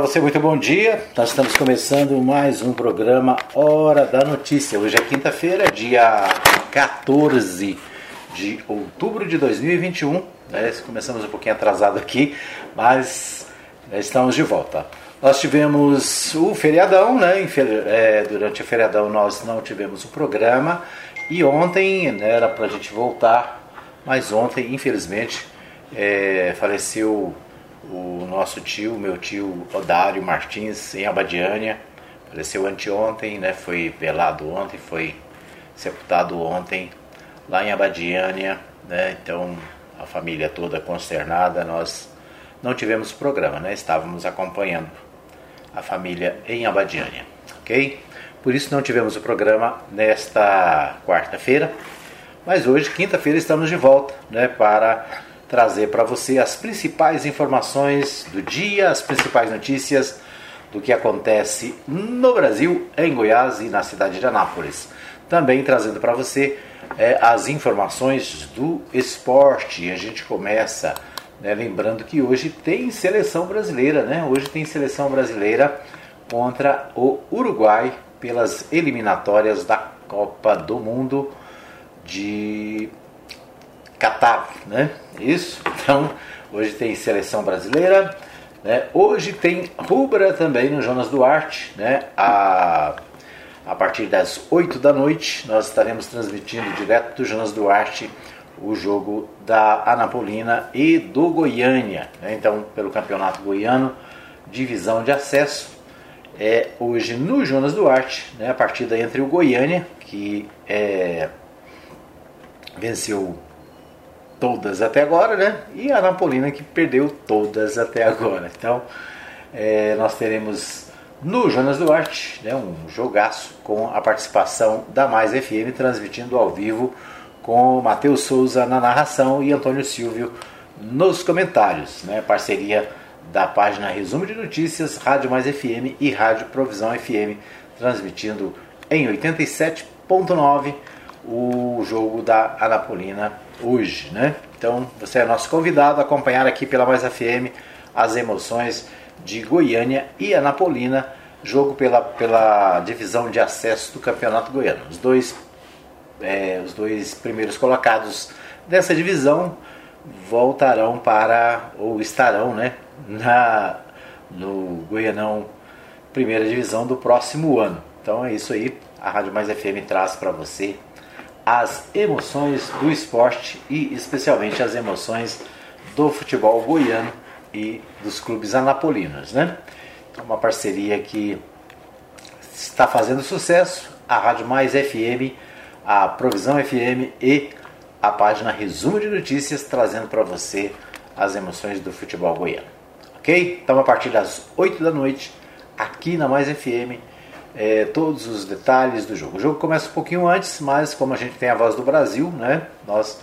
você, muito bom dia. Nós estamos começando mais um programa Hora da Notícia. Hoje é quinta-feira, dia 14 de outubro de 2021. Né? Começamos um pouquinho atrasado aqui, mas estamos de volta. Nós tivemos o feriadão, né? É, durante o feriadão nós não tivemos o programa e ontem né, era para a gente voltar, mas ontem, infelizmente, é, faleceu o nosso tio, meu tio Odário Martins, em Abadiânia. Faleceu anteontem, né? foi velado ontem, foi sepultado ontem lá em Abadiânia. Né? Então a família toda consternada, nós não tivemos programa, né? estávamos acompanhando a família em Abadiânia, ok? Por isso não tivemos o programa nesta quarta-feira, mas hoje, quinta-feira, estamos de volta né, para trazer para você as principais informações do dia, as principais notícias do que acontece no Brasil, em Goiás e na cidade de Anápolis. Também trazendo para você é, as informações do esporte. A gente começa né, lembrando que hoje tem seleção brasileira, né? Hoje tem seleção brasileira contra o Uruguai pelas eliminatórias da Copa do Mundo de Catar, né? Isso. Então, hoje tem seleção brasileira, né? Hoje tem rubra também no Jonas Duarte, né? A a partir das 8 da noite, nós estaremos transmitindo direto do Jonas Duarte o jogo da Anapolina e do Goiânia. Né? Então, pelo Campeonato Goiano, divisão de acesso. É hoje no Jonas Duarte, né? a partida entre o Goiânia, que é, venceu todas até agora, né? E a Napolina que perdeu todas até agora. Então, é, nós teremos no Jonas Duarte, né, um jogaço com a participação da Mais FM, transmitindo ao vivo com Matheus Souza na narração e Antônio Silvio nos comentários. Né, parceria da página Resumo de Notícias, Rádio Mais FM e Rádio Provisão FM, transmitindo em 87.9 o jogo da Anapolina hoje, né? Então você é nosso convidado a acompanhar aqui pela Mais FM as emoções de Goiânia e Anapolina, jogo pela, pela divisão de acesso do Campeonato Goiano. Os dois, é, os dois primeiros colocados dessa divisão voltarão para, ou estarão, né, na, no Goianão Primeira Divisão do próximo ano. Então é isso aí, a Rádio Mais FM traz para você as emoções do esporte e especialmente as emoções do futebol goiano e dos clubes anapolinos, né? É uma parceria que está fazendo sucesso, a Rádio Mais FM, a Provisão FM e a página Resumo de Notícias, trazendo para você as emoções do futebol goiano. Ok? Então, a partir das 8 da noite, aqui na Mais FM, é, todos os detalhes do jogo. O jogo começa um pouquinho antes, mas como a gente tem a voz do Brasil, né, nós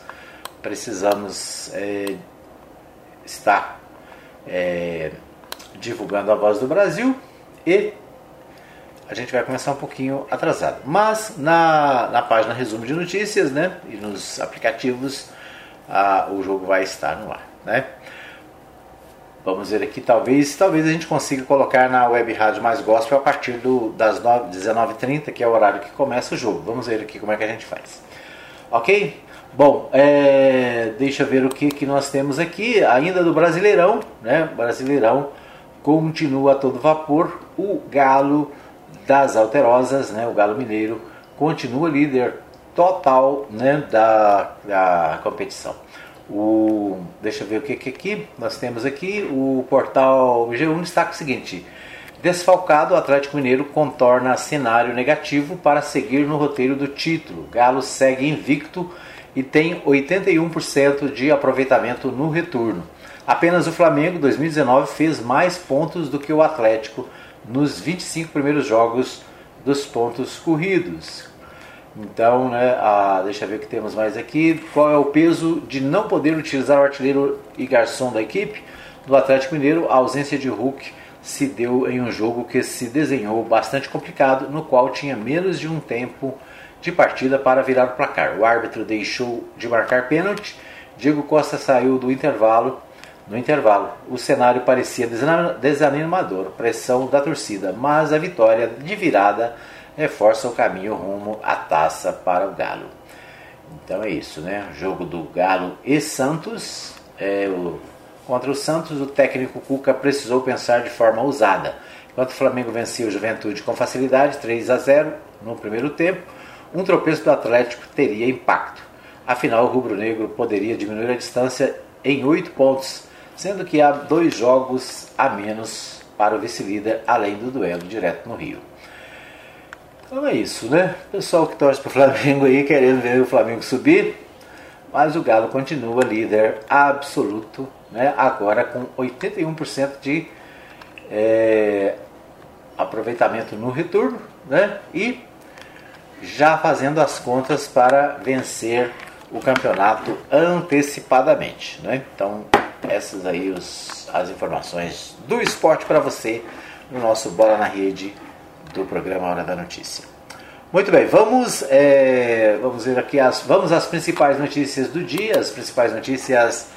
precisamos é, estar é, divulgando a voz do Brasil e a gente vai começar um pouquinho atrasado. Mas na, na página resumo de notícias né, e nos aplicativos a, o jogo vai estar no ar. Né? Vamos ver aqui, talvez, talvez a gente consiga colocar na web rádio mais gospel a partir do, das 19h30, que é o horário que começa o jogo. Vamos ver aqui como é que a gente faz. Ok? Bom, é, deixa eu ver o que, que nós temos aqui, ainda do Brasileirão, né? Brasileirão continua a todo vapor. O Galo das Alterosas, né? O Galo Mineiro continua líder total né? da, da competição. O, deixa eu ver o que, que aqui nós temos aqui. O portal G1 destaca o seguinte: Desfalcado, o Atlético Mineiro contorna cenário negativo para seguir no roteiro do título. Galo segue invicto e tem 81% de aproveitamento no retorno. Apenas o Flamengo 2019 fez mais pontos do que o Atlético nos 25 primeiros jogos dos pontos corridos. Então, né, a, deixa eu ver o que temos mais aqui. Qual é o peso de não poder utilizar o artilheiro e garçom da equipe? Do Atlético Mineiro, a ausência de Hulk se deu em um jogo que se desenhou bastante complicado, no qual tinha menos de um tempo de partida para virar o placar. O árbitro deixou de marcar pênalti, Diego Costa saiu do intervalo no intervalo. O cenário parecia desanimador, pressão da torcida, mas a vitória de virada reforça o caminho rumo à taça para o Galo. Então é isso, né? Jogo do Galo e Santos. É, o, contra o Santos, o técnico Cuca precisou pensar de forma ousada. Enquanto o Flamengo vencia o Juventude com facilidade, 3 a 0 no primeiro tempo, um tropeço do Atlético teria impacto. Afinal, o rubro-negro poderia diminuir a distância em 8 pontos, sendo que há dois jogos a menos para o vice-líder, além do duelo direto no Rio. Então é isso, né? Pessoal que torce para o Flamengo aí, querendo ver o Flamengo subir, mas o Galo continua líder absoluto, né? agora com 81% de é, aproveitamento no retorno, né? e já fazendo as contas para vencer o campeonato antecipadamente. Né? Então, essas aí os, as informações do esporte para você no nosso Bola na Rede do programa Hora da Notícia. Muito bem, vamos, é, vamos ver aqui as, vamos às principais notícias do dia, as principais notícias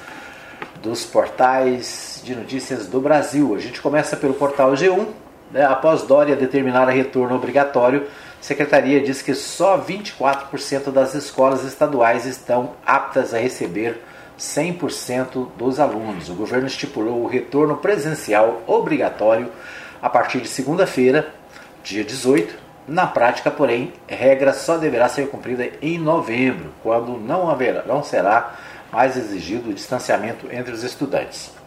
dos portais de notícias do Brasil. A gente começa pelo portal G1. Né? Após Dória determinar a retorno obrigatório, a Secretaria diz que só 24% das escolas estaduais estão aptas a receber 100% dos alunos. O governo estipulou o retorno presencial obrigatório a partir de segunda-feira, dia 18. Na prática, porém, regra só deverá ser cumprida em novembro, quando não, haverá, não será mais exigido o distanciamento entre os estudantes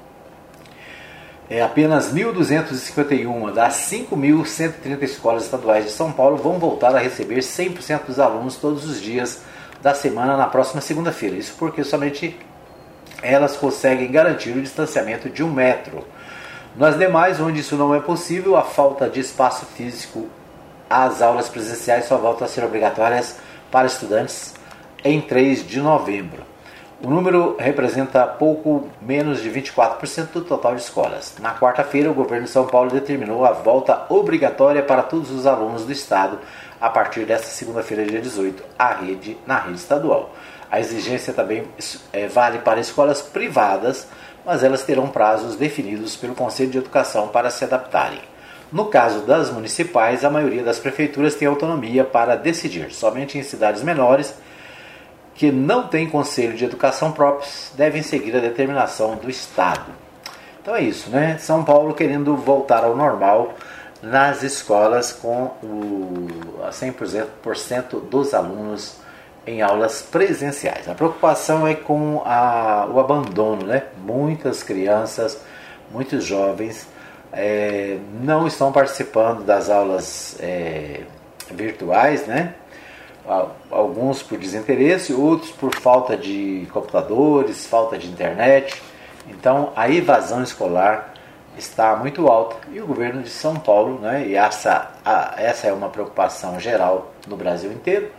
é, apenas 1.251 das 5.130 escolas estaduais de São Paulo vão voltar a receber 100% dos alunos todos os dias da semana na próxima segunda-feira. Isso porque somente elas conseguem garantir o distanciamento de um metro. Nas demais, onde isso não é possível, a falta de espaço físico, as aulas presenciais só voltam a ser obrigatórias para estudantes em 3 de novembro. O número representa pouco menos de 24% do total de escolas. Na quarta-feira, o governo de São Paulo determinou a volta obrigatória para todos os alunos do estado a partir desta segunda-feira, dia 18, à rede, na rede estadual. A exigência também é, vale para escolas privadas, mas elas terão prazos definidos pelo Conselho de Educação para se adaptarem. No caso das municipais, a maioria das prefeituras tem autonomia para decidir. Somente em cidades menores que não têm conselho de educação próprios devem seguir a determinação do Estado. Então é isso, né? São Paulo querendo voltar ao normal nas escolas com o 100% dos alunos em aulas presenciais. A preocupação é com a, o abandono, né? Muitas crianças, muitos jovens é, não estão participando das aulas é, virtuais, né? alguns por desinteresse, outros por falta de computadores, falta de internet. Então a evasão escolar está muito alta e o governo de São Paulo, né, e essa, a, essa é uma preocupação geral no Brasil inteiro,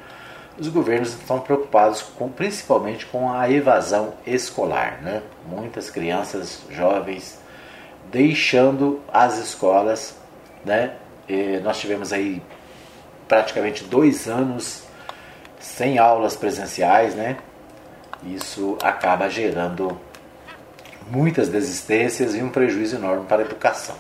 os governos estão preocupados com, principalmente com a evasão escolar. Né? Muitas crianças, jovens, deixando as escolas. Né? E nós tivemos aí praticamente dois anos sem aulas presenciais, né? Isso acaba gerando muitas desistências e um prejuízo enorme para a educação.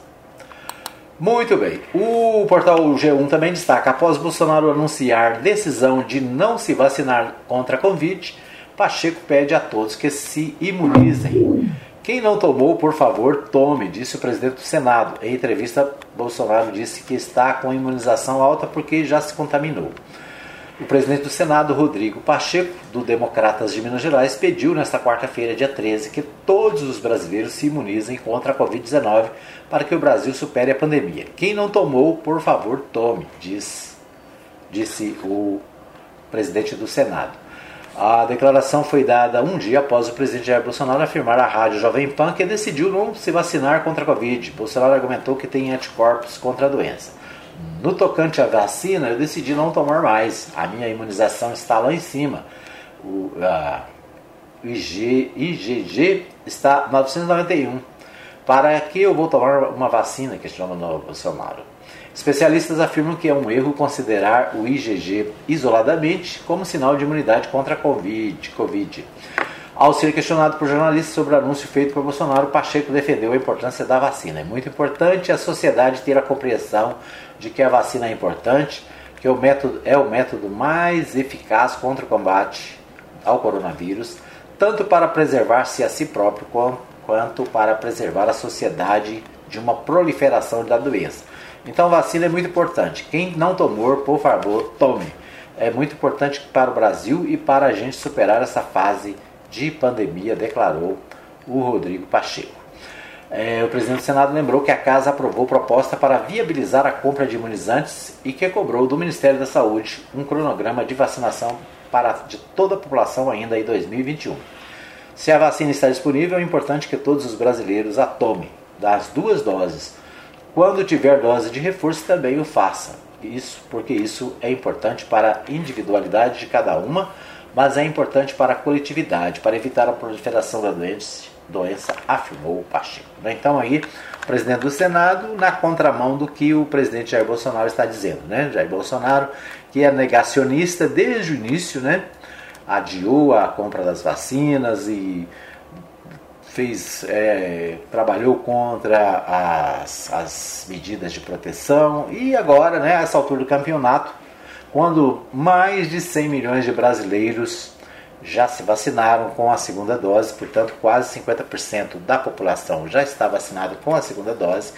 Muito bem. O portal G1 também destaca: após Bolsonaro anunciar decisão de não se vacinar contra a Covid, Pacheco pede a todos que se imunizem. Quem não tomou, por favor, tome, disse o presidente do Senado. Em entrevista, Bolsonaro disse que está com imunização alta porque já se contaminou. O presidente do Senado, Rodrigo Pacheco, do Democratas de Minas Gerais, pediu nesta quarta-feira, dia 13, que todos os brasileiros se imunizem contra a Covid-19 para que o Brasil supere a pandemia. Quem não tomou, por favor, tome, diz, disse o presidente do Senado. A declaração foi dada um dia após o presidente Jair Bolsonaro afirmar à rádio Jovem Pan que decidiu não se vacinar contra a Covid. Bolsonaro argumentou que tem anticorpos contra a doença. No tocante à vacina, eu decidi não tomar mais. A minha imunização está lá em cima. O IG, IgG está 991. Para que eu vou tomar uma vacina? Questiona o Bolsonaro. Especialistas afirmam que é um erro considerar o IgG isoladamente como sinal de imunidade contra a COVID. COVID. Ao ser questionado por jornalistas sobre o anúncio feito por Bolsonaro, Pacheco defendeu a importância da vacina. É muito importante a sociedade ter a compreensão de que a vacina é importante, que o método é o método mais eficaz contra o combate ao coronavírus, tanto para preservar-se a si próprio quanto para preservar a sociedade de uma proliferação da doença. Então, vacina é muito importante. Quem não tomou, por favor, tome. É muito importante para o Brasil e para a gente superar essa fase de pandemia, declarou o Rodrigo Pacheco. É, o presidente do Senado lembrou que a Casa aprovou proposta para viabilizar a compra de imunizantes e que cobrou do Ministério da Saúde um cronograma de vacinação para de toda a população ainda em 2021. Se a vacina está disponível, é importante que todos os brasileiros a tomem, das duas doses. Quando tiver dose de reforço, também o faça. Isso porque isso é importante para a individualidade de cada uma mas é importante para a coletividade, para evitar a proliferação da doença, doença afirmou o Pacheco. Né? Então aí, o presidente do Senado na contramão do que o presidente Jair Bolsonaro está dizendo. Né? Jair Bolsonaro, que é negacionista desde o início, né? adiou a compra das vacinas e fez, é, trabalhou contra as, as medidas de proteção e agora, né, essa altura do campeonato, quando mais de 100 milhões de brasileiros já se vacinaram com a segunda dose, portanto, quase 50% da população já está vacinada com a segunda dose.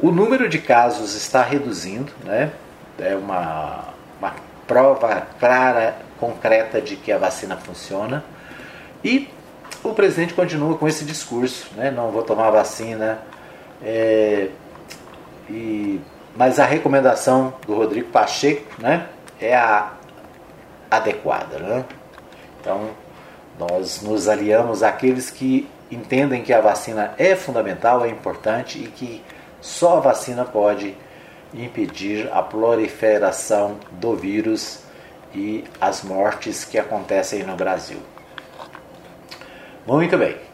O número de casos está reduzindo, né? é uma, uma prova clara, concreta de que a vacina funciona. E o presidente continua com esse discurso: né? não vou tomar vacina. É, e, mas a recomendação do Rodrigo Pacheco, né? É a adequada. Né? Então, nós nos aliamos àqueles que entendem que a vacina é fundamental, é importante e que só a vacina pode impedir a proliferação do vírus e as mortes que acontecem no Brasil. Muito bem.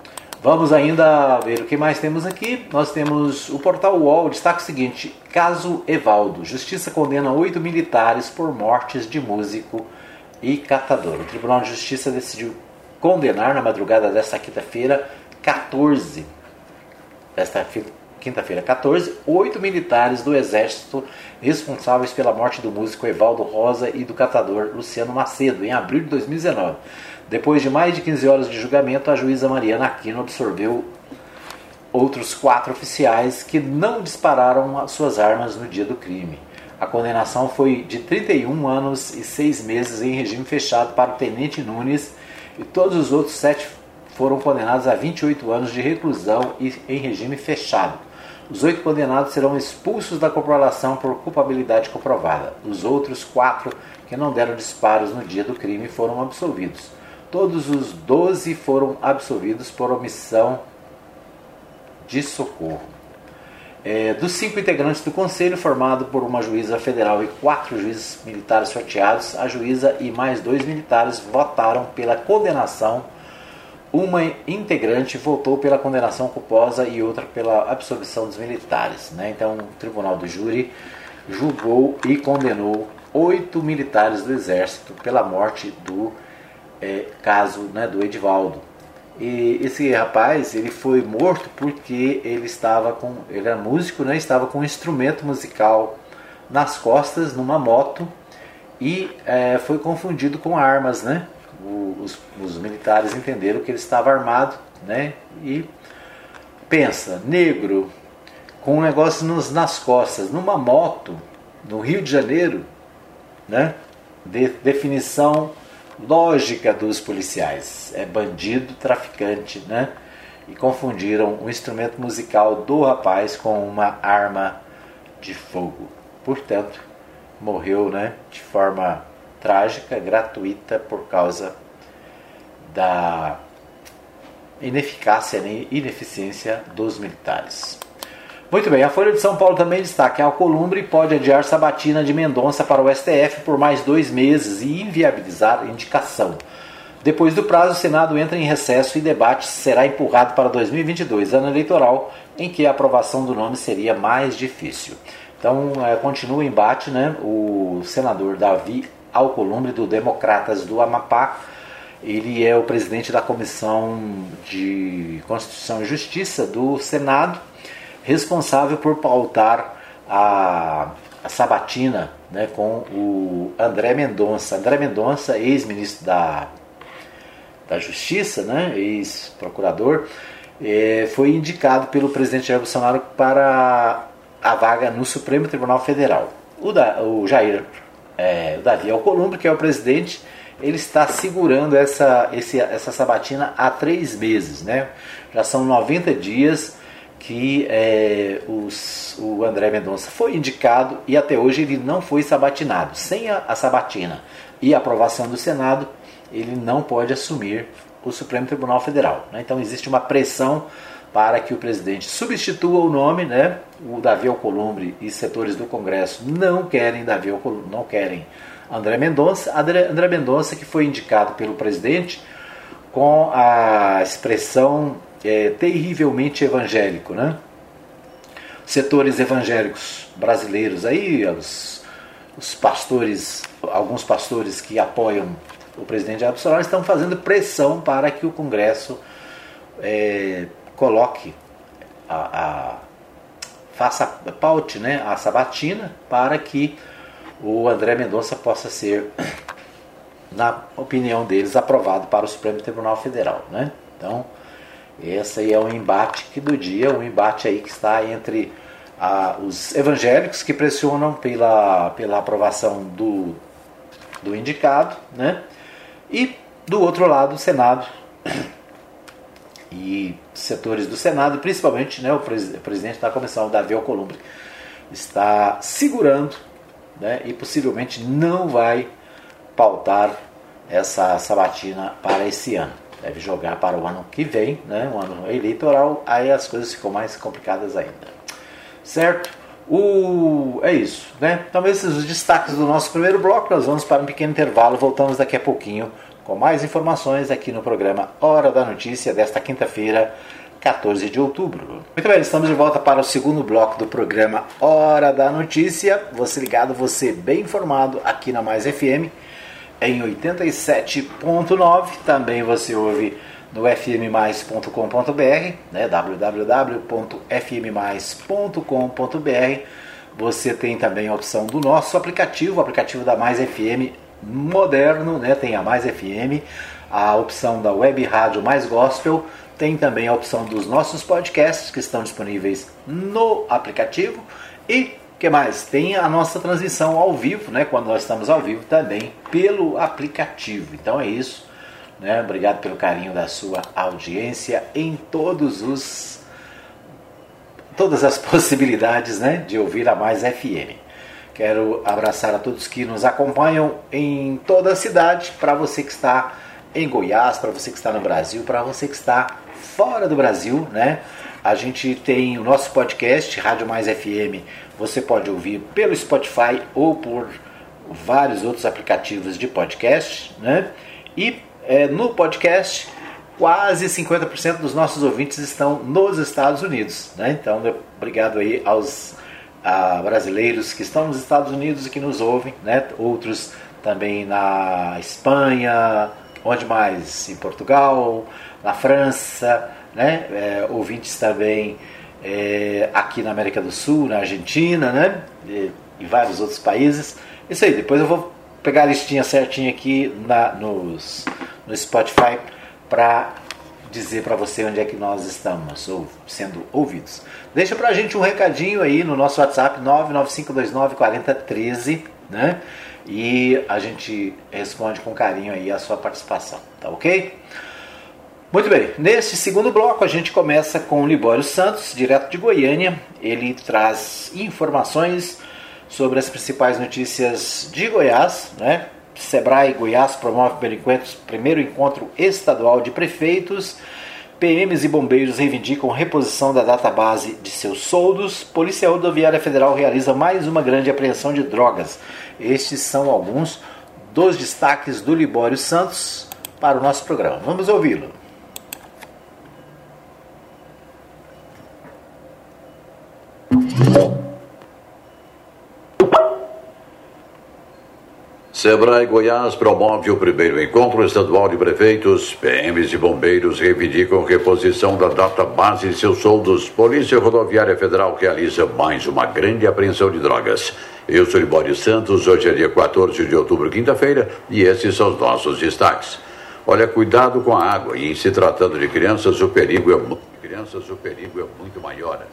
Vamos ainda ver o que mais temos aqui. Nós temos o portal UOL, destaque o seguinte: caso Evaldo. Justiça condena oito militares por mortes de músico e catador. O Tribunal de Justiça decidiu condenar na madrugada desta quinta-feira 14. Desta quinta-feira 14, oito militares do Exército responsáveis pela morte do músico Evaldo Rosa e do catador Luciano Macedo em abril de 2019. Depois de mais de 15 horas de julgamento, a juíza Mariana Aquino absorveu outros quatro oficiais que não dispararam suas armas no dia do crime. A condenação foi de 31 anos e 6 meses em regime fechado para o tenente Nunes e todos os outros sete foram condenados a 28 anos de reclusão e em regime fechado. Os oito condenados serão expulsos da corporação por culpabilidade comprovada. Os outros quatro que não deram disparos no dia do crime foram absolvidos. Todos os doze foram absolvidos por omissão de socorro. É, dos cinco integrantes do conselho, formado por uma juíza federal e quatro juízes militares sorteados, a juíza e mais dois militares votaram pela condenação. Uma integrante votou pela condenação culposa e outra pela absolvição dos militares. Né? Então, o tribunal do júri julgou e condenou oito militares do exército pela morte do é, caso né, do Edivaldo. E esse rapaz ele foi morto porque ele estava com ele era músico, né, estava com um instrumento musical nas costas numa moto e é, foi confundido com armas, né? os, os, militares entenderam que ele estava armado, né? E pensa, negro com um negócio nos, nas costas, numa moto no Rio de Janeiro, né? De, definição lógica dos policiais. É bandido, traficante, né? E confundiram o instrumento musical do rapaz com uma arma de fogo. Portanto, morreu, né, de forma trágica, gratuita por causa da ineficácia e ineficiência dos militares. Muito bem, a Folha de São Paulo também destaca que Alcolumbre pode adiar sabatina de Mendonça para o STF por mais dois meses e inviabilizar indicação. Depois do prazo, o Senado entra em recesso e debate será empurrado para 2022, ano eleitoral, em que a aprovação do nome seria mais difícil. Então, é, continua o embate, né? O senador Davi Alcolumbre, do Democratas do Amapá, Ele é o presidente da Comissão de Constituição e Justiça do Senado, responsável por pautar a, a sabatina né, com o André Mendonça. André Mendonça, ex-ministro da, da Justiça, né, ex-procurador, é, foi indicado pelo presidente Jair Bolsonaro para a vaga no Supremo Tribunal Federal. O, da, o Jair, é, o Davi Alcolumbre, que é o presidente, ele está segurando essa, esse, essa sabatina há três meses. Né? Já são 90 dias que é, os, o André Mendonça foi indicado e até hoje ele não foi sabatinado. Sem a, a sabatina e a aprovação do Senado, ele não pode assumir o Supremo Tribunal Federal. Né? Então existe uma pressão para que o presidente substitua o nome, né? O Davi Alcolumbre e setores do Congresso não querem Davi Alcolumbre, não querem André Mendonça. André, André Mendonça que foi indicado pelo presidente com a expressão é, terrivelmente evangélico, né? Setores evangélicos brasileiros aí, os, os pastores, alguns pastores que apoiam o presidente Jair Bolsonaro estão fazendo pressão para que o Congresso é, coloque a, a faça paute, né, a sabatina para que o André Mendonça possa ser, na opinião deles, aprovado para o Supremo Tribunal Federal, né? Então, esse aí é um embate que do dia, um embate aí que está entre os evangélicos que pressionam pela, pela aprovação do, do indicado, né? E do outro lado, o Senado e setores do Senado, principalmente né, o, pres presidente da comissão, Davi Alcolumbre, está segurando né, e possivelmente não vai pautar essa sabatina para esse ano. Deve jogar para o ano que vem, né, um ano eleitoral, aí as coisas ficam mais complicadas ainda. Certo? O... É isso, né? Então esses os destaques do nosso primeiro bloco. Nós vamos para um pequeno intervalo, voltamos daqui a pouquinho com mais informações aqui no programa Hora da Notícia desta quinta-feira, 14 de outubro. Muito bem, estamos de volta para o segundo bloco do programa Hora da Notícia. Você ligado, você bem informado aqui na Mais FM em 87.9. Também você ouve no fmmais.com.br, né, www.fmmais.com.br. Você tem também a opção do nosso aplicativo, o aplicativo da Mais FM moderno, né? tem a Mais FM, a opção da Web Rádio Mais Gospel, tem também a opção dos nossos podcasts que estão disponíveis no aplicativo e que mais? Tem a nossa transmissão ao vivo, né? Quando nós estamos ao vivo também pelo aplicativo. Então é isso. Né? Obrigado pelo carinho da sua audiência em todos os todas as possibilidades, né, de ouvir a Mais FM. Quero abraçar a todos que nos acompanham em toda a cidade, para você que está em Goiás, para você que está no Brasil, para você que está fora do Brasil, né? A gente tem o nosso podcast, Rádio Mais FM. Você pode ouvir pelo Spotify ou por vários outros aplicativos de podcast, né? E é, no podcast, quase 50% dos nossos ouvintes estão nos Estados Unidos, né? Então, obrigado aí aos brasileiros que estão nos Estados Unidos e que nos ouvem, né? outros também na Espanha, onde mais? Em Portugal, na França, né? É, ouvintes também é, aqui na América do Sul, na Argentina, né? E, e, vários outros países. Isso aí, depois eu vou pegar a listinha certinha aqui na, nos, no Spotify para dizer para você onde é que nós estamos ou sendo ouvidos. Deixa para a gente um recadinho aí no nosso WhatsApp 995294013, né? E a gente responde com carinho aí a sua participação, tá ok? Muito bem, nesse segundo bloco a gente começa com o Libório Santos, direto de Goiânia. Ele traz informações sobre as principais notícias de Goiás, né? Sebrae Goiás promove primeiro encontro estadual de prefeitos. PMs e bombeiros reivindicam reposição da database de seus soldos. Polícia Rodoviária Federal realiza mais uma grande apreensão de drogas. Estes são alguns dos destaques do Libório Santos para o nosso programa. Vamos ouvi-lo. Sebrae Goiás promove o primeiro encontro estadual de prefeitos. PMs e bombeiros reivindicam reposição da data base de seus soldos. Polícia Rodoviária Federal realiza mais uma grande apreensão de drogas. Eu sou Libório Santos, hoje é dia 14 de outubro, quinta-feira, e esses são os nossos destaques. Olha, cuidado com a água, e em se tratando de crianças, o perigo é, crianças, o perigo é muito maior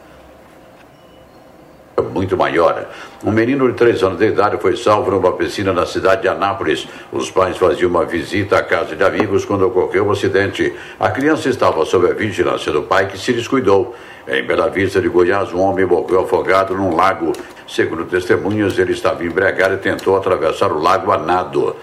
muito maior. Um menino de 3 anos de idade foi salvo numa piscina na cidade de Anápolis. Os pais faziam uma visita à casa de amigos quando ocorreu o acidente. A criança estava sob a vigilância do pai que se descuidou. Em Bela Vista de Goiás, um homem morreu afogado num lago. Segundo testemunhas, ele estava embriagado e tentou atravessar o lago a nado.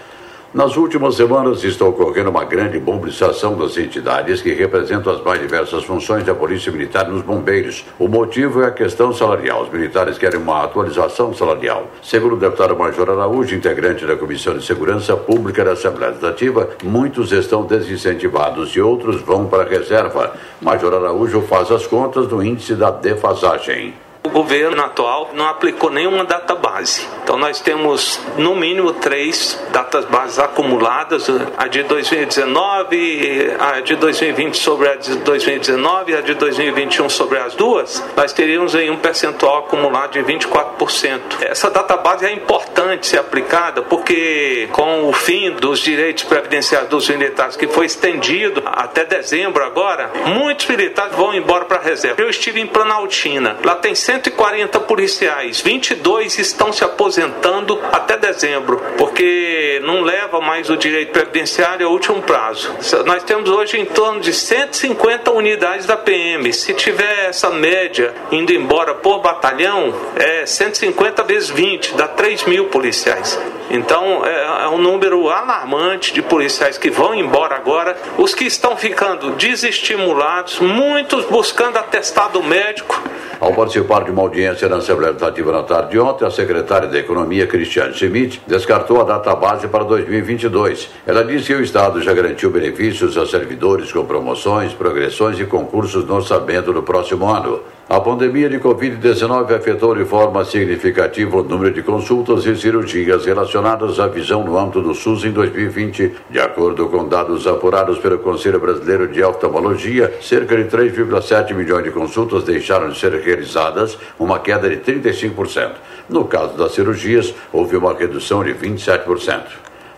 Nas últimas semanas está ocorrendo uma grande mobilização das entidades que representam as mais diversas funções da Polícia Militar nos bombeiros. O motivo é a questão salarial. Os militares querem uma atualização salarial. Segundo o deputado Major Araújo, integrante da Comissão de Segurança Pública da Assembleia Legislativa, muitos estão desincentivados e outros vão para a reserva. Major Araújo faz as contas do índice da defasagem. O governo atual não aplicou nenhuma data base. Então nós temos no mínimo três datas bases acumuladas, a de 2019, a de 2020 sobre a de 2019 e a de 2021 sobre as duas, nós teríamos aí um percentual acumulado de 24%. Essa data base é importante ser aplicada porque com o fim dos direitos previdenciários dos militares que foi estendido até dezembro agora, muitos militares vão embora para a reserva. Eu estive em Planaltina, lá tem 140 policiais, 22 estão se aposentando até dezembro, porque não leva mais o direito previdenciário ao último prazo. Nós temos hoje em torno de 150 unidades da PM. Se tiver essa média indo embora por batalhão, é 150 vezes 20, dá 3 mil policiais. Então é, é um número alarmante de policiais que vão embora agora, os que estão ficando desestimulados, muitos buscando atestado médico. Ao participar de uma audiência na Assembleia Legislativa na tarde de ontem, a secretária da Economia, Cristiane Schmidt, descartou a data base para 2022. Ela disse que o Estado já garantiu benefícios a servidores com promoções, progressões e concursos no orçamento do próximo ano. A pandemia de Covid-19 afetou de forma significativa o número de consultas e cirurgias relacionadas à visão no âmbito do SUS em 2020. De acordo com dados apurados pelo Conselho Brasileiro de Oftalmologia, cerca de 3,7 milhões de consultas deixaram de ser realizadas, uma queda de 35%. No caso das cirurgias, houve uma redução de 27%.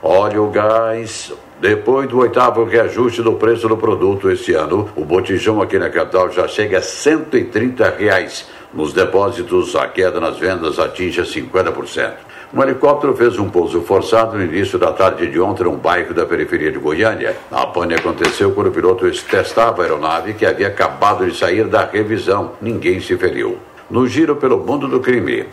Óleo, gás, depois do oitavo reajuste do preço do produto este ano, o botijão aqui na capital já chega a 130 reais. Nos depósitos, a queda nas vendas atinge 50%. Um helicóptero fez um pouso forçado no início da tarde de ontem num bairro da periferia de Goiânia. A pane aconteceu quando o piloto testava a aeronave que havia acabado de sair da revisão. Ninguém se feriu. No giro pelo mundo do crime.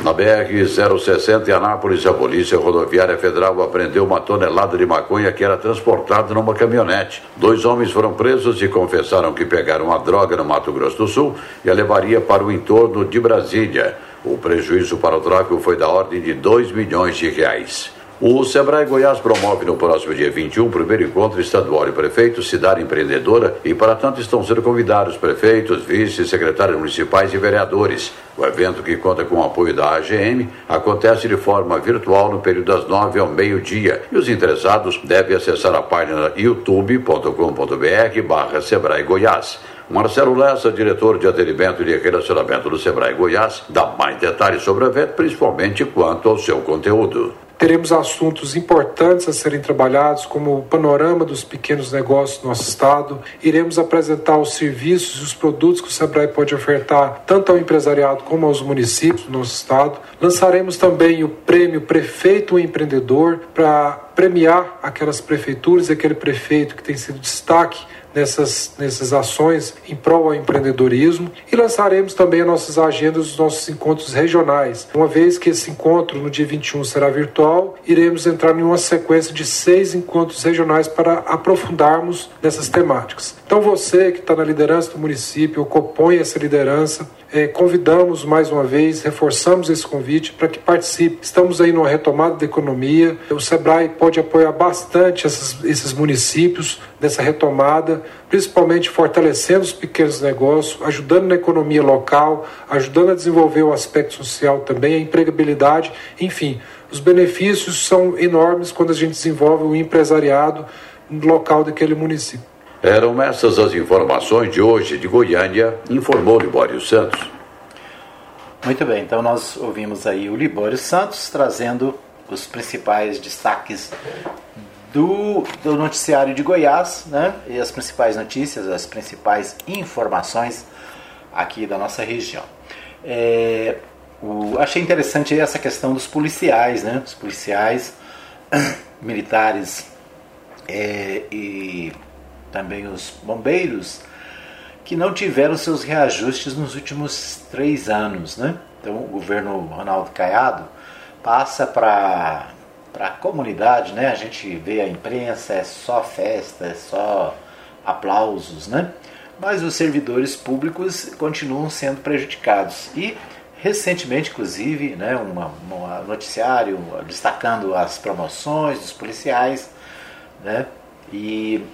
Na BR-060 em Anápolis, a Polícia Rodoviária Federal apreendeu uma tonelada de maconha que era transportada numa caminhonete. Dois homens foram presos e confessaram que pegaram a droga no Mato Grosso do Sul e a levaria para o entorno de Brasília. O prejuízo para o tráfico foi da ordem de 2 milhões de reais. O Sebrae Goiás promove no próximo dia 21 o primeiro encontro estadual de prefeitos, cidade empreendedora, e para tanto estão sendo convidados prefeitos, vice, secretários municipais e vereadores. O evento, que conta com o apoio da AGM, acontece de forma virtual no período das 9 ao meio-dia e os interessados devem acessar a página youtube.com.br barra Sebrae Goiás. Marcelo Lessa, diretor de atendimento e relacionamento do Sebrae Goiás, dá mais detalhes sobre o evento, principalmente quanto ao seu conteúdo. Teremos assuntos importantes a serem trabalhados, como o panorama dos pequenos negócios do nosso estado. Iremos apresentar os serviços e os produtos que o Sebrae pode ofertar tanto ao empresariado como aos municípios do nosso estado. Lançaremos também o prêmio Prefeito Empreendedor para premiar aquelas prefeituras e aquele prefeito que tem sido destaque nessas, nessas ações em prol ao empreendedorismo e lançaremos também as nossas agendas dos nossos encontros regionais. Uma vez que esse encontro no dia 21 será virtual, iremos entrar em uma sequência de seis encontros regionais para aprofundarmos nessas temáticas. Então você que está na liderança do município, ou compõe essa liderança, é, convidamos mais uma vez, reforçamos esse convite para que participe. Estamos aí numa retomada da economia. O Sebrae pode apoiar bastante esses, esses municípios nessa retomada, principalmente fortalecendo os pequenos negócios, ajudando na economia local, ajudando a desenvolver o aspecto social também, a empregabilidade, enfim. Os benefícios são enormes quando a gente desenvolve o empresariado local daquele município. Eram essas as informações de hoje de Goiânia, informou Libório Santos. Muito bem, então nós ouvimos aí o Libório Santos trazendo os principais destaques do, do noticiário de Goiás, né? E as principais notícias, as principais informações aqui da nossa região. É, o, achei interessante essa questão dos policiais, né? Os policiais militares é, e também os bombeiros, que não tiveram seus reajustes nos últimos três anos. Né? Então, o governo Ronaldo Caiado passa para a comunidade, né? a gente vê a imprensa, é só festa, é só aplausos, né? mas os servidores públicos continuam sendo prejudicados. E recentemente, inclusive, né, uma, um noticiário destacando as promoções dos policiais, né, e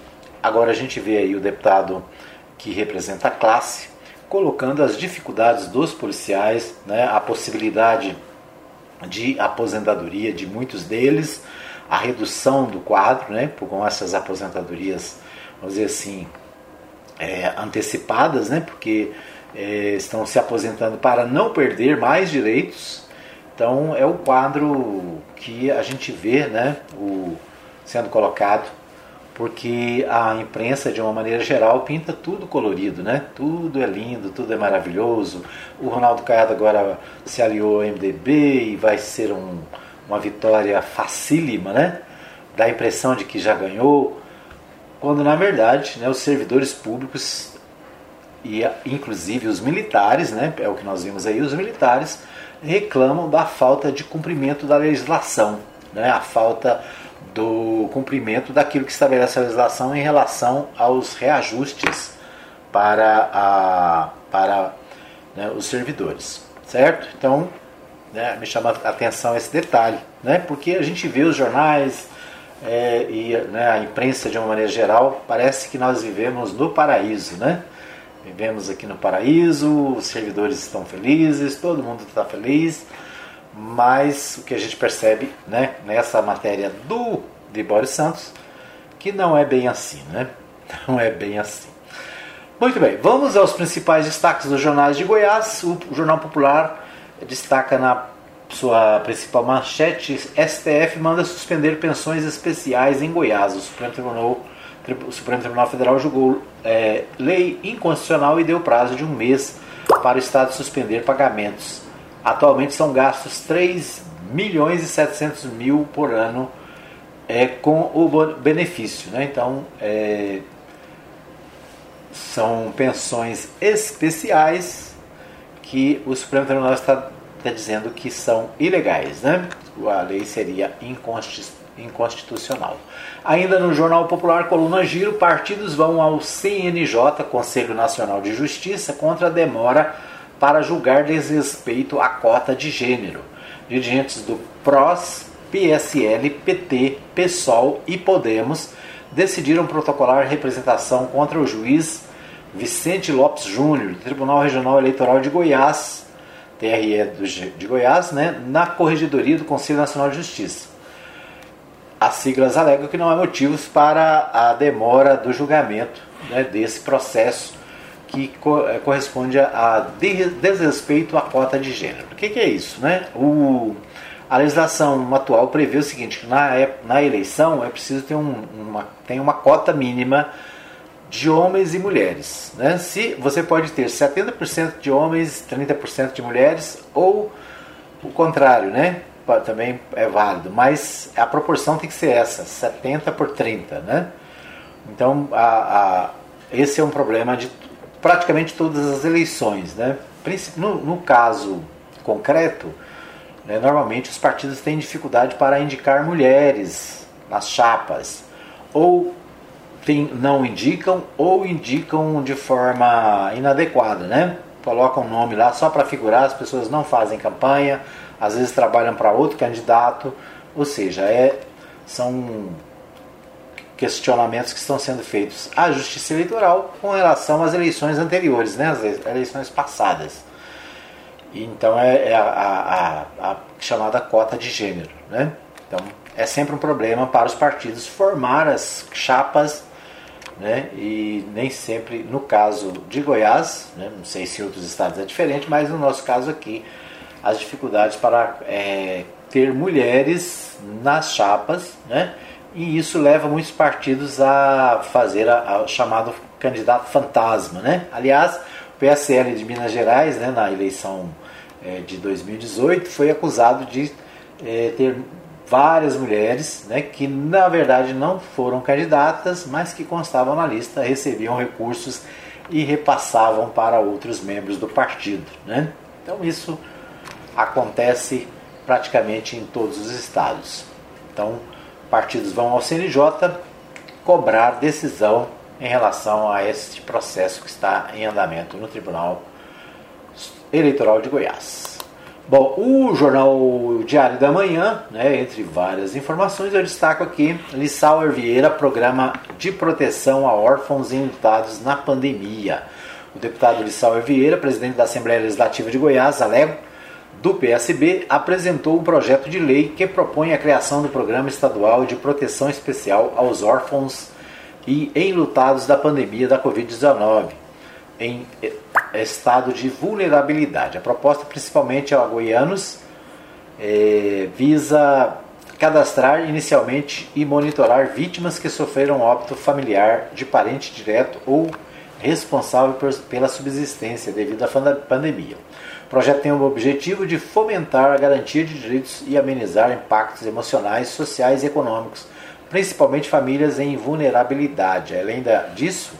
Agora a gente vê aí o deputado que representa a classe colocando as dificuldades dos policiais, né, a possibilidade de aposentadoria de muitos deles, a redução do quadro, né, com essas aposentadorias, vamos dizer assim, é, antecipadas, né, porque é, estão se aposentando para não perder mais direitos. Então é o quadro que a gente vê, né, o, sendo colocado porque a imprensa, de uma maneira geral, pinta tudo colorido, né? Tudo é lindo, tudo é maravilhoso. O Ronaldo Caiado agora se aliou ao MDB e vai ser um, uma vitória facílima, né? Dá a impressão de que já ganhou, quando na verdade né, os servidores públicos e inclusive os militares, né, é o que nós vimos aí, os militares reclamam da falta de cumprimento da legislação, né, a falta do cumprimento daquilo que estabelece a legislação em relação aos reajustes para, a, para né, os servidores, certo? Então, né, me chama a atenção esse detalhe, né, porque a gente vê os jornais é, e né, a imprensa de uma maneira geral, parece que nós vivemos no paraíso, né? Vivemos aqui no paraíso, os servidores estão felizes, todo mundo está feliz, mas o que a gente percebe né, nessa matéria do Boris Santos, que não é bem assim, né? Não é bem assim. Muito bem, vamos aos principais destaques dos jornais de Goiás. O Jornal Popular destaca na sua principal manchete: STF manda suspender pensões especiais em Goiás. O Supremo Tribunal, o Supremo Tribunal Federal julgou é, lei inconstitucional e deu prazo de um mês para o Estado suspender pagamentos Atualmente são gastos 3 milhões e 700 mil por ano é, com o benefício. Né? Então, é, são pensões especiais que o Supremo Tribunal está, está dizendo que são ilegais. Né? A lei seria inconstitucional. Ainda no Jornal Popular, coluna Giro, partidos vão ao CNJ, Conselho Nacional de Justiça, contra a demora para julgar desrespeito à cota de gênero. Dirigentes do PROS, PSL, PT, PSOL e Podemos decidiram protocolar representação contra o juiz Vicente Lopes Júnior, do Tribunal Regional Eleitoral de Goiás, TRE de Goiás, né, na Corregedoria do Conselho Nacional de Justiça. As siglas alegam que não há motivos para a demora do julgamento né, desse processo que co eh, corresponde a desrespeito à cota de gênero. O que, que é isso? Né? O, a legislação atual prevê o seguinte, que na, na eleição é preciso ter um, uma, tem uma cota mínima de homens e mulheres. Né? Se você pode ter 70% de homens, 30% de mulheres, ou o contrário, né? também é válido, mas a proporção tem que ser essa, 70 por 30. Né? Então, a, a, esse é um problema de praticamente todas as eleições. Né? No, no caso concreto, né, normalmente os partidos têm dificuldade para indicar mulheres nas chapas, ou tem, não indicam, ou indicam de forma inadequada. Né? colocam um nome lá só para figurar, as pessoas não fazem campanha, às vezes trabalham para outro candidato, ou seja, é, são questionamentos que estão sendo feitos à Justiça Eleitoral com relação às eleições anteriores, né, as eleições passadas. Então é, é a, a, a, chamada cota de gênero. Né? Então é sempre um problema para os partidos formar as chapas né? e nem sempre, no caso de Goiás, né? não sei se em outros estados é diferente, mas no nosso caso aqui, as dificuldades para é, ter mulheres nas chapas, né? E isso leva muitos partidos a fazer o chamado candidato fantasma. Né? Aliás, o PSL de Minas Gerais, né, na eleição é, de 2018, foi acusado de é, ter várias mulheres né, que na verdade não foram candidatas, mas que constavam na lista, recebiam recursos e repassavam para outros membros do partido. Né? Então isso acontece praticamente em todos os estados. Então, partidos vão ao CNJ cobrar decisão em relação a este processo que está em andamento no Tribunal Eleitoral de Goiás. Bom, o jornal Diário da Manhã, né, entre várias informações, eu destaco aqui Lissauer Vieira, programa de proteção a órfãos enlutados na pandemia. O deputado Lissauer Vieira, presidente da Assembleia Legislativa de Goiás, Alego, do PSB, apresentou um projeto de lei que propõe a criação do Programa Estadual de Proteção Especial aos Órfãos e enlutados da pandemia da Covid-19 em estado de vulnerabilidade. A proposta, principalmente a goianos, é, visa cadastrar inicialmente e monitorar vítimas que sofreram óbito familiar de parente direto ou responsável pela subsistência devido à pandemia. O projeto tem o objetivo de fomentar a garantia de direitos e amenizar impactos emocionais, sociais e econômicos, principalmente famílias em vulnerabilidade. Além disso,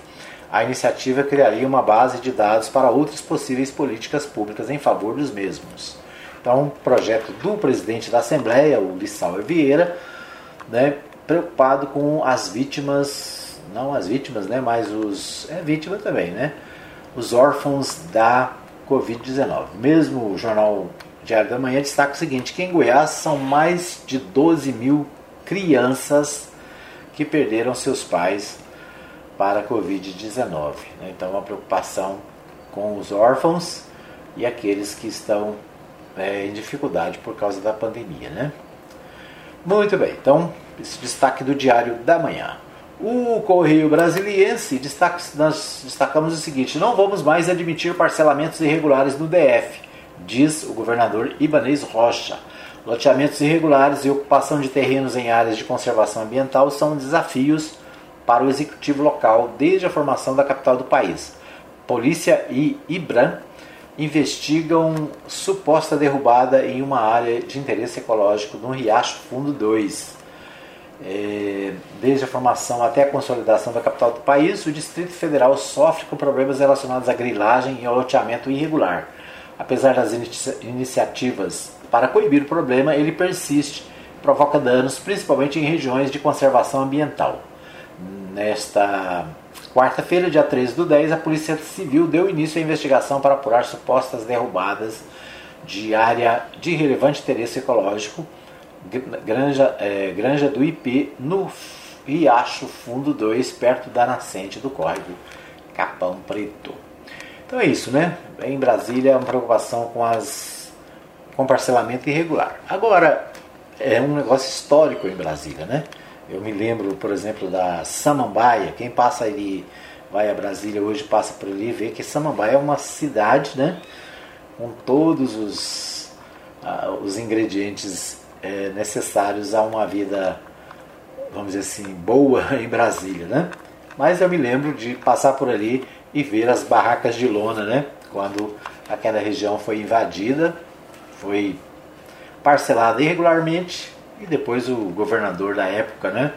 a iniciativa criaria uma base de dados para outras possíveis políticas públicas em favor dos mesmos. Então, projeto do presidente da Assembleia, o Lissauer Vieira, né, preocupado com as vítimas, não as vítimas, né, mas os. É vítima também, né? Os órfãos da Covid-19. Mesmo o jornal Diário da Manhã destaca o seguinte: que em Goiás são mais de 12 mil crianças que perderam seus pais para a Covid-19. Né? Então, uma preocupação com os órfãos e aqueles que estão é, em dificuldade por causa da pandemia. Né? Muito bem, então, esse destaque do Diário da Manhã. O Correio Brasiliense, destaca, nós destacamos o seguinte: não vamos mais admitir parcelamentos irregulares no DF, diz o governador Ibanez Rocha. Loteamentos irregulares e ocupação de terrenos em áreas de conservação ambiental são desafios para o executivo local desde a formação da capital do país. Polícia e IBRAM investigam suposta derrubada em uma área de interesse ecológico no Riacho Fundo 2. É, desde a formação até a consolidação da capital do país, o Distrito Federal sofre com problemas relacionados à grilagem e ao loteamento irregular. Apesar das inicia iniciativas para coibir o problema, ele persiste, provoca danos, principalmente em regiões de conservação ambiental. Nesta quarta-feira, dia 13 do 10, a Polícia Civil deu início à investigação para apurar supostas derrubadas de área de relevante interesse ecológico, Granja, é, Granja do IP, no Riacho Fundo 2, perto da nascente do córrego Capão Preto. Então é isso, né? Em Brasília, uma preocupação com as com parcelamento irregular. Agora, é um negócio histórico em Brasília, né? Eu me lembro, por exemplo, da Samambaia. Quem passa ali, vai a Brasília hoje, passa por ali e vê que Samambaia é uma cidade, né? Com todos os, uh, os ingredientes uh, necessários a uma vida, vamos dizer assim, boa em Brasília, né? Mas eu me lembro de passar por ali e ver as barracas de lona, né? Quando aquela região foi invadida, foi parcelada irregularmente e depois o governador da época, né,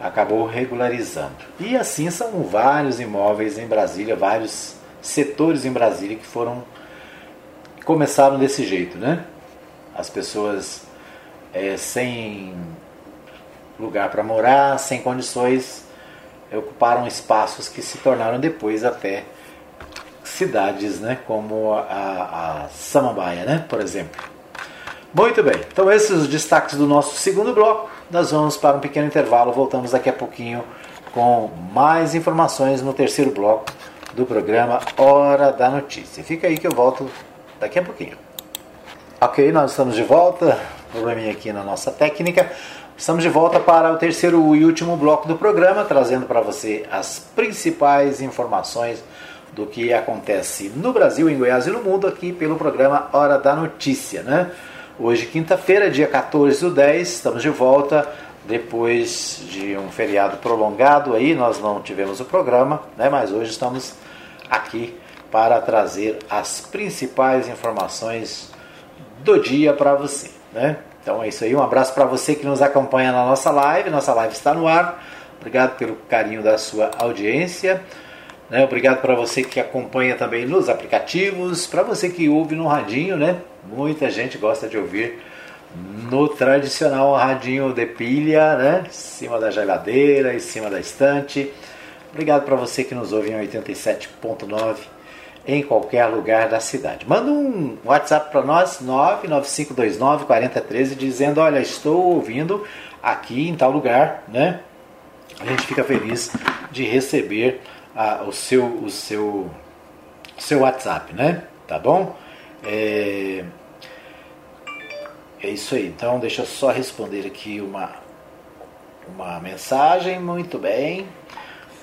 acabou regularizando. E assim são vários imóveis em Brasília, vários setores em Brasília que foram começaram desse jeito, né? As pessoas é, sem lugar para morar, sem condições, ocuparam espaços que se tornaram depois até cidades, né? Como a, a Samambaia, né? Por exemplo. Muito bem, então esses os destaques do nosso segundo bloco. Nós vamos para um pequeno intervalo, voltamos daqui a pouquinho com mais informações no terceiro bloco do programa Hora da Notícia. Fica aí que eu volto daqui a pouquinho. Ok, nós estamos de volta. Probleminha aqui na nossa técnica. Estamos de volta para o terceiro e último bloco do programa, trazendo para você as principais informações do que acontece no Brasil, em Goiás e no mundo aqui pelo programa Hora da Notícia, né? Hoje, quinta-feira, dia 14 do 10, estamos de volta depois de um feriado prolongado aí, nós não tivemos o programa, né? Mas hoje estamos aqui para trazer as principais informações do dia para você, né? Então é isso aí, um abraço para você que nos acompanha na nossa live, nossa live está no ar. Obrigado pelo carinho da sua audiência. Né? Obrigado para você que acompanha também nos aplicativos, para você que ouve no radinho, né? Muita gente gosta de ouvir no tradicional radinho de pilha, né? Em cima da geladeira, em cima da estante. Obrigado para você que nos ouve em 87.9 em qualquer lugar da cidade. Manda um WhatsApp para nós, 99529 4013, dizendo: Olha, estou ouvindo aqui em tal lugar, né? A gente fica feliz de receber o seu, o seu, seu WhatsApp, né? Tá bom? É, é isso aí. Então, deixa eu só responder aqui uma, uma mensagem. Muito bem.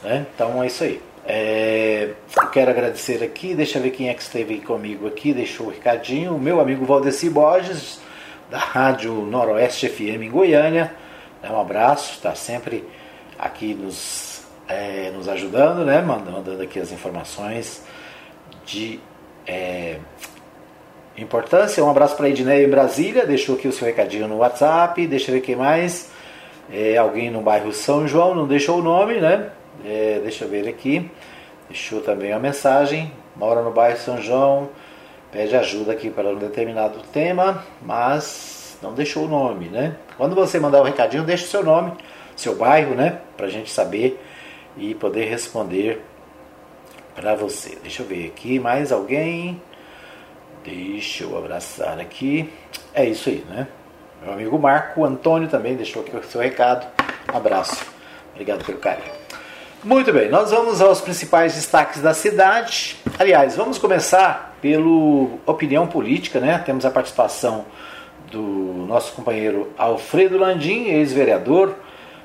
Né? Então, é isso aí. É, eu quero agradecer aqui, deixa eu ver quem é que esteve comigo aqui, deixou o recadinho, o meu amigo Valdeci Borges, da Rádio Noroeste FM em Goiânia. Né? Um abraço, está sempre aqui nos é, nos ajudando, né? Mandando aqui as informações de é, importância. Um abraço para a Edneia em Brasília, deixou aqui o seu recadinho no WhatsApp. Deixa eu ver quem mais. É, alguém no bairro São João, não deixou o nome, né? É, deixa eu ver aqui. Deixou também uma mensagem. Mora no bairro São João, pede ajuda aqui para um determinado tema, mas não deixou o nome, né? Quando você mandar o recadinho, deixa o seu nome, seu bairro, né? Para a gente saber e poder responder para você. Deixa eu ver aqui, mais alguém? Deixa eu abraçar aqui. É isso aí, né? Meu amigo Marco Antônio também deixou aqui o seu recado. Um abraço. Obrigado pelo carinho. Muito bem, nós vamos aos principais destaques da cidade. Aliás, vamos começar pelo opinião política, né? Temos a participação do nosso companheiro Alfredo Landim, ex-vereador,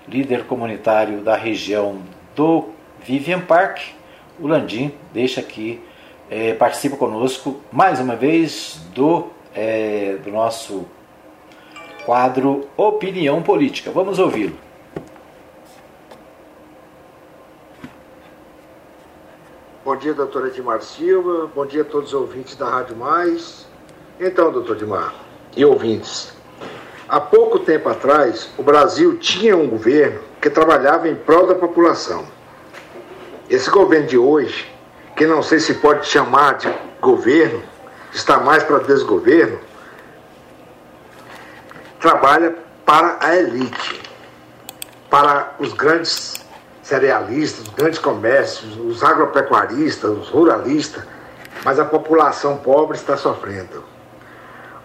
líder comunitário da região do Vivian Park, o Landim deixa aqui, é, participa conosco mais uma vez do, é, do nosso quadro Opinião Política. Vamos ouvi-lo. Bom dia, doutora Edmar Silva. Bom dia a todos os ouvintes da Rádio Mais. Então, doutor Edmar e ouvintes, há pouco tempo atrás, o Brasil tinha um governo que trabalhava em prol da população. Esse governo de hoje, que não sei se pode chamar de governo, está mais para desgoverno, trabalha para a elite, para os grandes cerealistas, os grandes comércios, os agropecuaristas, os ruralistas, mas a população pobre está sofrendo.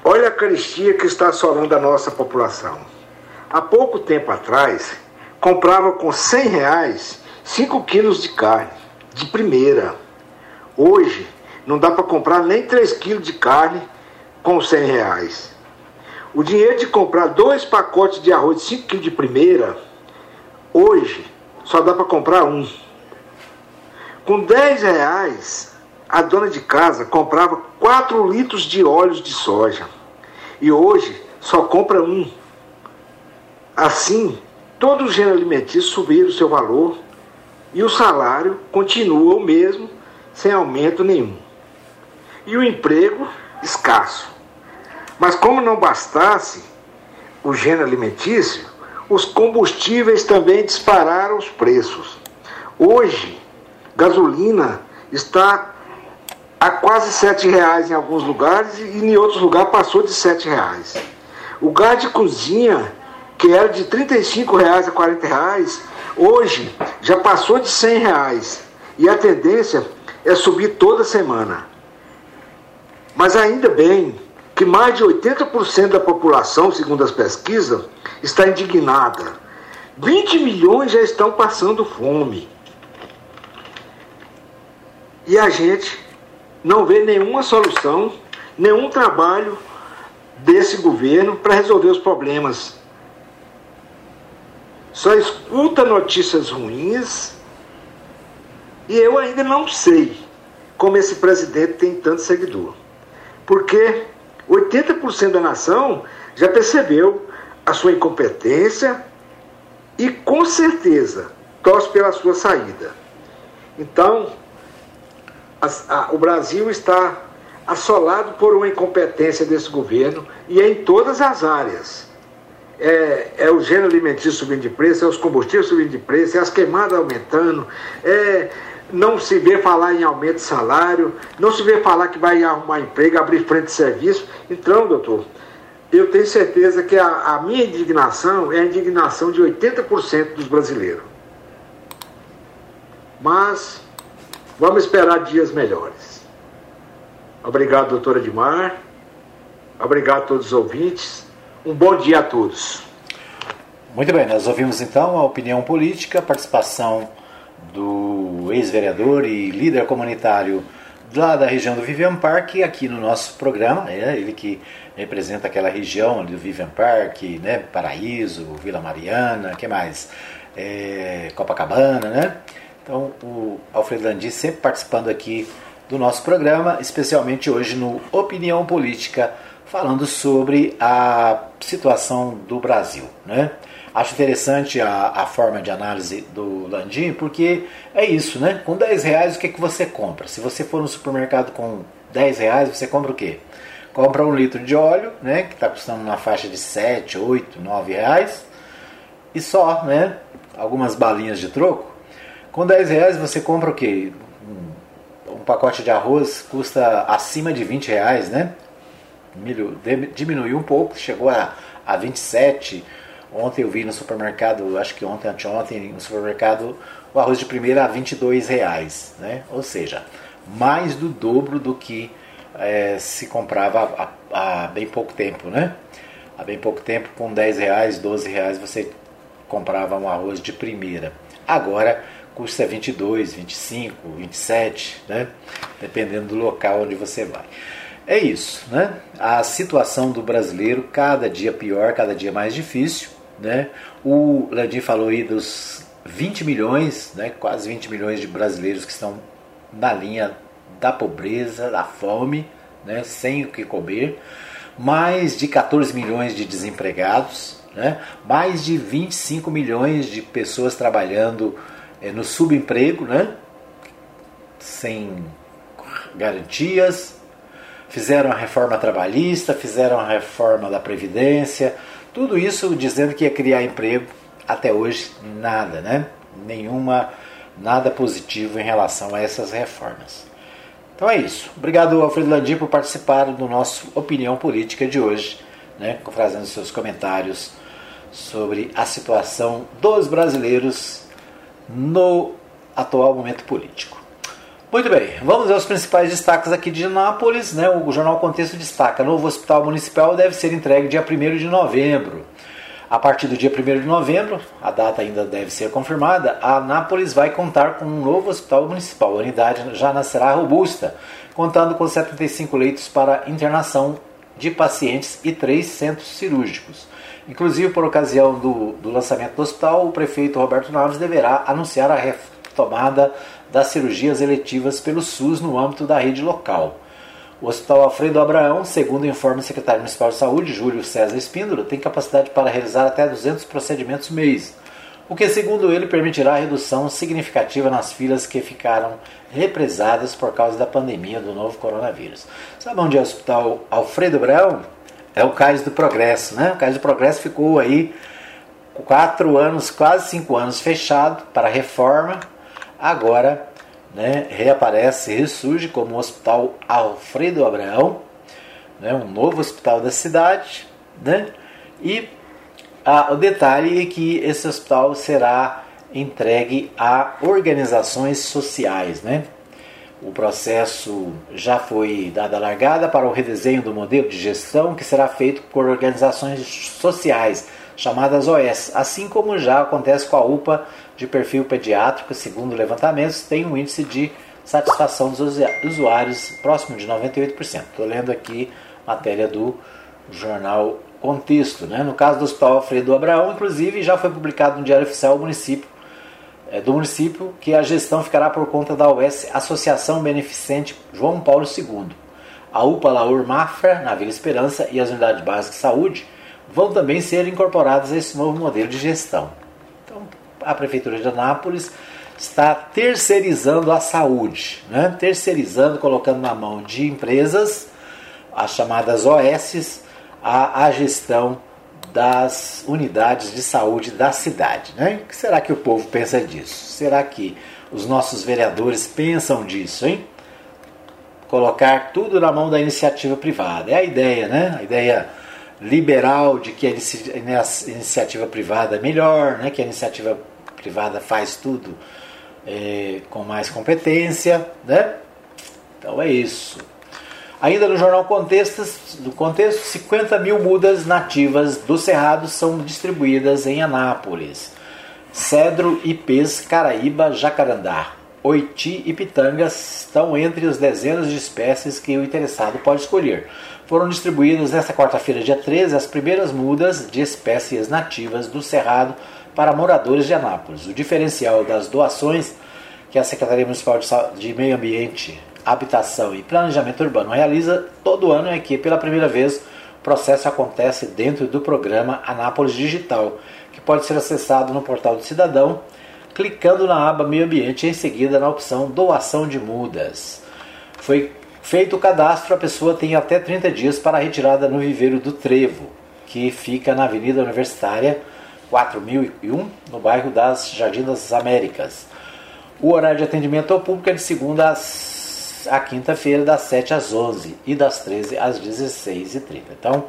Olha a caristia que está assolando a nossa população. Há pouco tempo atrás, comprava com 100 reais 5 quilos de carne, de primeira. Hoje, não dá para comprar nem 3 quilos de carne com 100 reais. O dinheiro de comprar dois pacotes de arroz de 5 quilos de primeira, hoje, só dá para comprar um. Com 10 reais, a dona de casa comprava 4 litros de óleo de soja. E hoje só compra um. Assim, Todos os gêneros alimentícios subiram o seu valor e o salário continua o mesmo, sem aumento nenhum. E o emprego escasso. Mas como não bastasse o gênero alimentício, os combustíveis também dispararam os preços. Hoje, gasolina está a quase R$ reais em alguns lugares e em outros lugares passou de R$ reais. O gás de cozinha que era de 35 reais a 40 reais, hoje já passou de 100 reais. E a tendência é subir toda semana. Mas ainda bem que mais de 80% da população, segundo as pesquisas, está indignada. 20 milhões já estão passando fome. E a gente não vê nenhuma solução, nenhum trabalho desse governo para resolver os problemas. Só escuta notícias ruins e eu ainda não sei como esse presidente tem tanto seguidor. Porque 80% da nação já percebeu a sua incompetência e com certeza torce pela sua saída. Então, a, a, o Brasil está assolado por uma incompetência desse governo e é em todas as áreas. É, é, o gênero alimentício subindo de preço, é os combustíveis subindo de preço, é as queimadas aumentando, é, não se vê falar em aumento de salário, não se vê falar que vai arrumar emprego, abrir frente de serviço. Então, doutor, eu tenho certeza que a, a minha indignação é a indignação de 80% dos brasileiros. Mas vamos esperar dias melhores. Obrigado, doutora Edmar. Obrigado a todos os ouvintes. Um bom dia a todos. Muito bem, nós ouvimos então a opinião política, a participação do ex-vereador e líder comunitário lá da região do Vivian Park aqui no nosso programa, é ele que representa aquela região do Vivian Park, né, Paraíso, Vila Mariana, que mais? É, Copacabana, né? Então o Alfredo Landi sempre participando aqui do nosso programa, especialmente hoje no Opinião Política, falando sobre a situação do Brasil, né? Acho interessante a, a forma de análise do Landim, porque é isso, né? Com 10 reais, o que, é que você compra? Se você for no supermercado com 10 reais, você compra o quê? Compra um litro de óleo, né? Que está custando na faixa de 7, 8, 9 reais. E só, né? Algumas balinhas de troco. Com 10 reais você compra o quê? Um, pacote de arroz custa acima de 20 reais, né? Diminuiu um pouco, chegou a, a 27 reais Ontem eu vi no supermercado, acho que ontem, anteontem, no supermercado, o arroz de primeira a 22 reais, né? Ou seja, mais do dobro do que é, se comprava há, há, bem pouco tempo, né? Há bem pouco tempo, com 10 reais, 12 reais, você comprava um arroz de primeira. Agora custa 22, 25, 27, né? Dependendo do local onde você vai. É isso, né? A situação do brasileiro cada dia pior, cada dia mais difícil. Né? O Landim falou aí dos 20 milhões, né, quase 20 milhões de brasileiros que estão na linha da pobreza, da fome, né, sem o que comer, mais de 14 milhões de desempregados, né, mais de 25 milhões de pessoas trabalhando é, no subemprego, né, sem garantias, fizeram a reforma trabalhista, fizeram a reforma da Previdência, tudo isso dizendo que ia criar emprego, até hoje nada, né? Nenhuma, nada positivo em relação a essas reformas. Então é isso. Obrigado, Alfredo Landim, por participar do nosso Opinião Política de hoje, né? Fazendo seus comentários sobre a situação dos brasileiros no atual momento político. Muito bem, vamos aos principais destaques aqui de Nápoles. Né? O Jornal Contexto destaca: novo hospital municipal deve ser entregue dia 1 de novembro. A partir do dia 1 de novembro, a data ainda deve ser confirmada, a Nápoles vai contar com um novo hospital municipal. A unidade já nascerá robusta, contando com 75 leitos para internação de pacientes e três centros cirúrgicos. Inclusive, por ocasião do, do lançamento do hospital, o prefeito Roberto Naves deverá anunciar a retomada das cirurgias eletivas pelo SUS no âmbito da rede local. O Hospital Alfredo Abraão, segundo informa o secretário municipal de saúde, Júlio César Espíndola, tem capacidade para realizar até 200 procedimentos mês, o que, segundo ele, permitirá redução significativa nas filas que ficaram represadas por causa da pandemia do novo coronavírus. Sabe onde é o Hospital Alfredo Abraão? É o Cais do Progresso, né? O Cais do Progresso ficou aí quatro anos, quase cinco anos fechado para reforma agora né, reaparece, ressurge como o Hospital Alfredo Abraão, né, um novo hospital da cidade, né, e o detalhe é que esse hospital será entregue a organizações sociais, né, O processo já foi dado a largada para o redesenho do modelo de gestão que será feito por organizações sociais, chamadas OS, assim como já acontece com a UPA de perfil pediátrico, segundo levantamentos, tem um índice de satisfação dos usuários próximo de 98%. Estou lendo aqui matéria do jornal Contexto. Né? No caso do Hospital Alfredo Abraão, inclusive, já foi publicado no Diário Oficial do município, é, do município que a gestão ficará por conta da OS Associação Beneficente João Paulo II. A UPA Laur Mafra, na Vila Esperança, e as unidades básicas de saúde vão também ser incorporadas a esse novo modelo de gestão. A Prefeitura de Anápolis está terceirizando a saúde, né? terceirizando, colocando na mão de empresas, as chamadas OS, a, a gestão das unidades de saúde da cidade. Né? O que será que o povo pensa disso? Será que os nossos vereadores pensam disso, hein? Colocar tudo na mão da iniciativa privada. É a ideia, né? A ideia liberal de que a iniciativa privada é melhor, né? que a iniciativa privada faz tudo é, com mais competência, né? Então é isso. Ainda no jornal Contexto, do Contexto, 50 mil mudas nativas do Cerrado são distribuídas em Anápolis. Cedro, Ipês, Caraíba, Jacarandá, Oiti e Pitanga estão entre as dezenas de espécies que o interessado pode escolher. Foram distribuídas nesta quarta-feira, dia 13, as primeiras mudas de espécies nativas do Cerrado para moradores de Anápolis. O diferencial das doações que a Secretaria Municipal de Meio Ambiente, Habitação e Planejamento Urbano realiza todo ano é que, pela primeira vez, o processo acontece dentro do programa Anápolis Digital, que pode ser acessado no portal do cidadão, clicando na aba Meio Ambiente e em seguida na opção Doação de Mudas. Foi feito o cadastro, a pessoa tem até 30 dias para a retirada no viveiro do Trevo, que fica na Avenida Universitária 4001, no bairro das Jardim das Américas. O horário de atendimento ao público é de segunda a quinta-feira, das 7 às 11 e das 13 às 16h30. Então,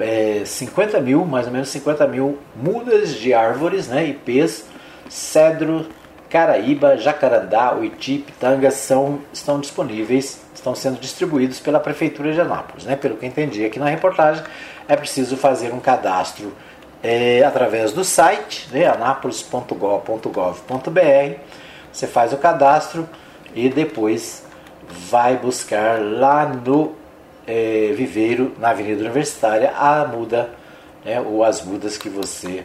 é, 50 mil, mais ou menos 50 mil mudas de árvores, né, IPs, cedro, caraíba, jacarandá, uiti, pitanga são, estão disponíveis, estão sendo distribuídos pela Prefeitura de Anápolis. Né? Pelo que entendi aqui na reportagem, é preciso fazer um cadastro é, através do site, né, anápolis.gov.br. Você faz o cadastro e depois vai buscar lá no é, viveiro, na Avenida Universitária, a muda né, ou as mudas que você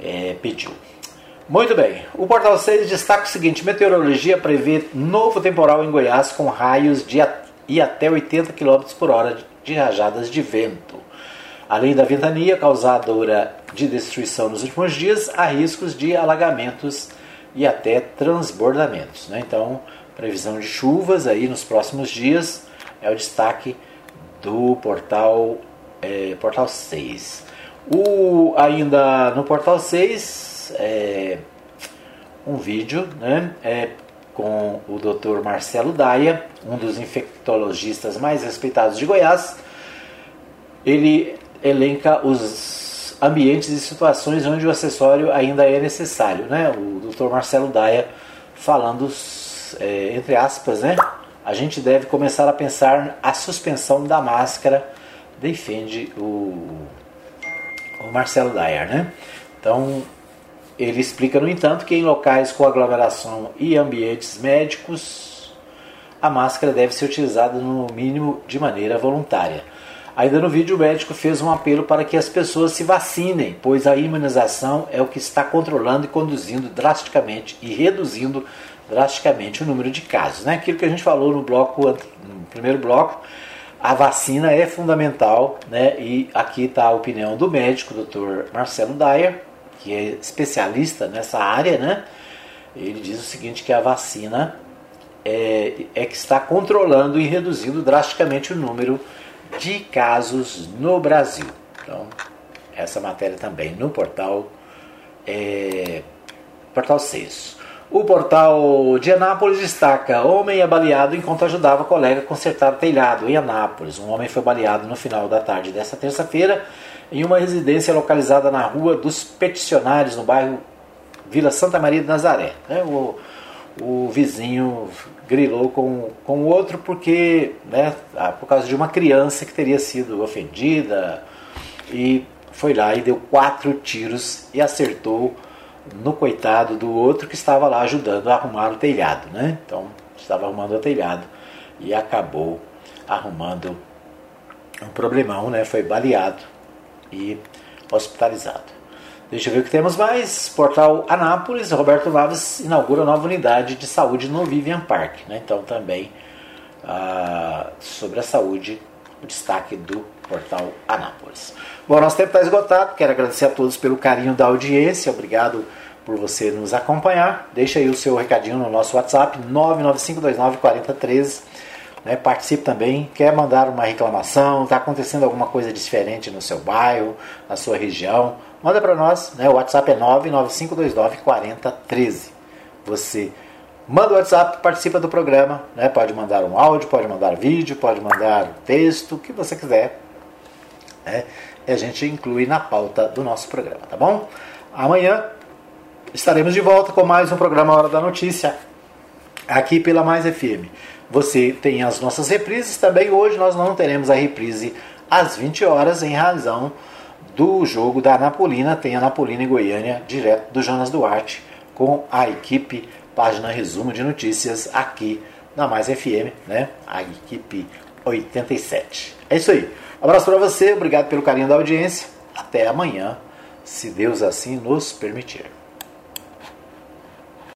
é, pediu. Muito bem, o Portal 6 destaca o seguinte: meteorologia prevê novo temporal em Goiás com raios de e até 80 km por hora de rajadas de vento. Além da ventania causadora de destruição nos últimos dias, há riscos de alagamentos e até transbordamentos. Né? Então, previsão de chuvas aí nos próximos dias é o destaque do portal, é, portal 6. O, ainda no portal 6, é, um vídeo né, é, com o Dr. Marcelo Daia, um dos infectologistas mais respeitados de Goiás. Ele elenca os ambientes e situações onde o acessório ainda é necessário. Né? O Dr. Marcelo Daia falando, é, entre aspas, né? a gente deve começar a pensar a suspensão da máscara, defende o, o Marcelo Daia. Né? Então, ele explica, no entanto, que em locais com aglomeração e ambientes médicos, a máscara deve ser utilizada no mínimo de maneira voluntária. Ainda no vídeo, o médico fez um apelo para que as pessoas se vacinem, pois a imunização é o que está controlando e conduzindo drasticamente e reduzindo drasticamente o número de casos. Né? Aquilo que a gente falou no bloco, no primeiro bloco, a vacina é fundamental, né? E aqui está a opinião do médico, Dr. Marcelo Dyer, que é especialista nessa área, né? Ele diz o seguinte que a vacina é, é que está controlando e reduzindo drasticamente o número de de casos no Brasil. Então, essa matéria também no portal, é, portal 6. O portal de Anápolis destaca: homem é baleado enquanto ajudava colega a consertar telhado em Anápolis. Um homem foi baleado no final da tarde desta terça-feira em uma residência localizada na Rua dos Peticionários, no bairro Vila Santa Maria de Nazaré. É, o, o vizinho grilou com, com o outro porque, né, ah, por causa de uma criança que teria sido ofendida e foi lá e deu quatro tiros e acertou no coitado do outro que estava lá ajudando a arrumar o telhado, né? Então estava arrumando o telhado e acabou arrumando um problemão, né? Foi baleado e hospitalizado. Deixa eu ver o que temos mais. Portal Anápolis, Roberto Naves inaugura nova unidade de saúde no Vivian Park. Né? Então também ah, sobre a saúde, o destaque do Portal Anápolis. Bom, nosso tempo está esgotado. Quero agradecer a todos pelo carinho da audiência. Obrigado por você nos acompanhar. Deixa aí o seu recadinho no nosso WhatsApp 995294013. Né, participe também, quer mandar uma reclamação, está acontecendo alguma coisa diferente no seu bairro, na sua região, manda para nós, né, o WhatsApp é 995294013. Você manda o WhatsApp, participa do programa, né, pode mandar um áudio, pode mandar vídeo, pode mandar texto, o que você quiser, né, e a gente inclui na pauta do nosso programa, tá bom? Amanhã estaremos de volta com mais um programa Hora da Notícia, aqui pela Mais FM. Você tem as nossas reprises também. Hoje nós não teremos a reprise às 20 horas em razão do jogo da Napolina. Tem a Napolina e Goiânia direto do Jonas Duarte com a equipe Página Resumo de Notícias aqui na Mais FM, né? A equipe 87. É isso aí. Abraço para você, obrigado pelo carinho da audiência. Até amanhã, se Deus assim nos permitir.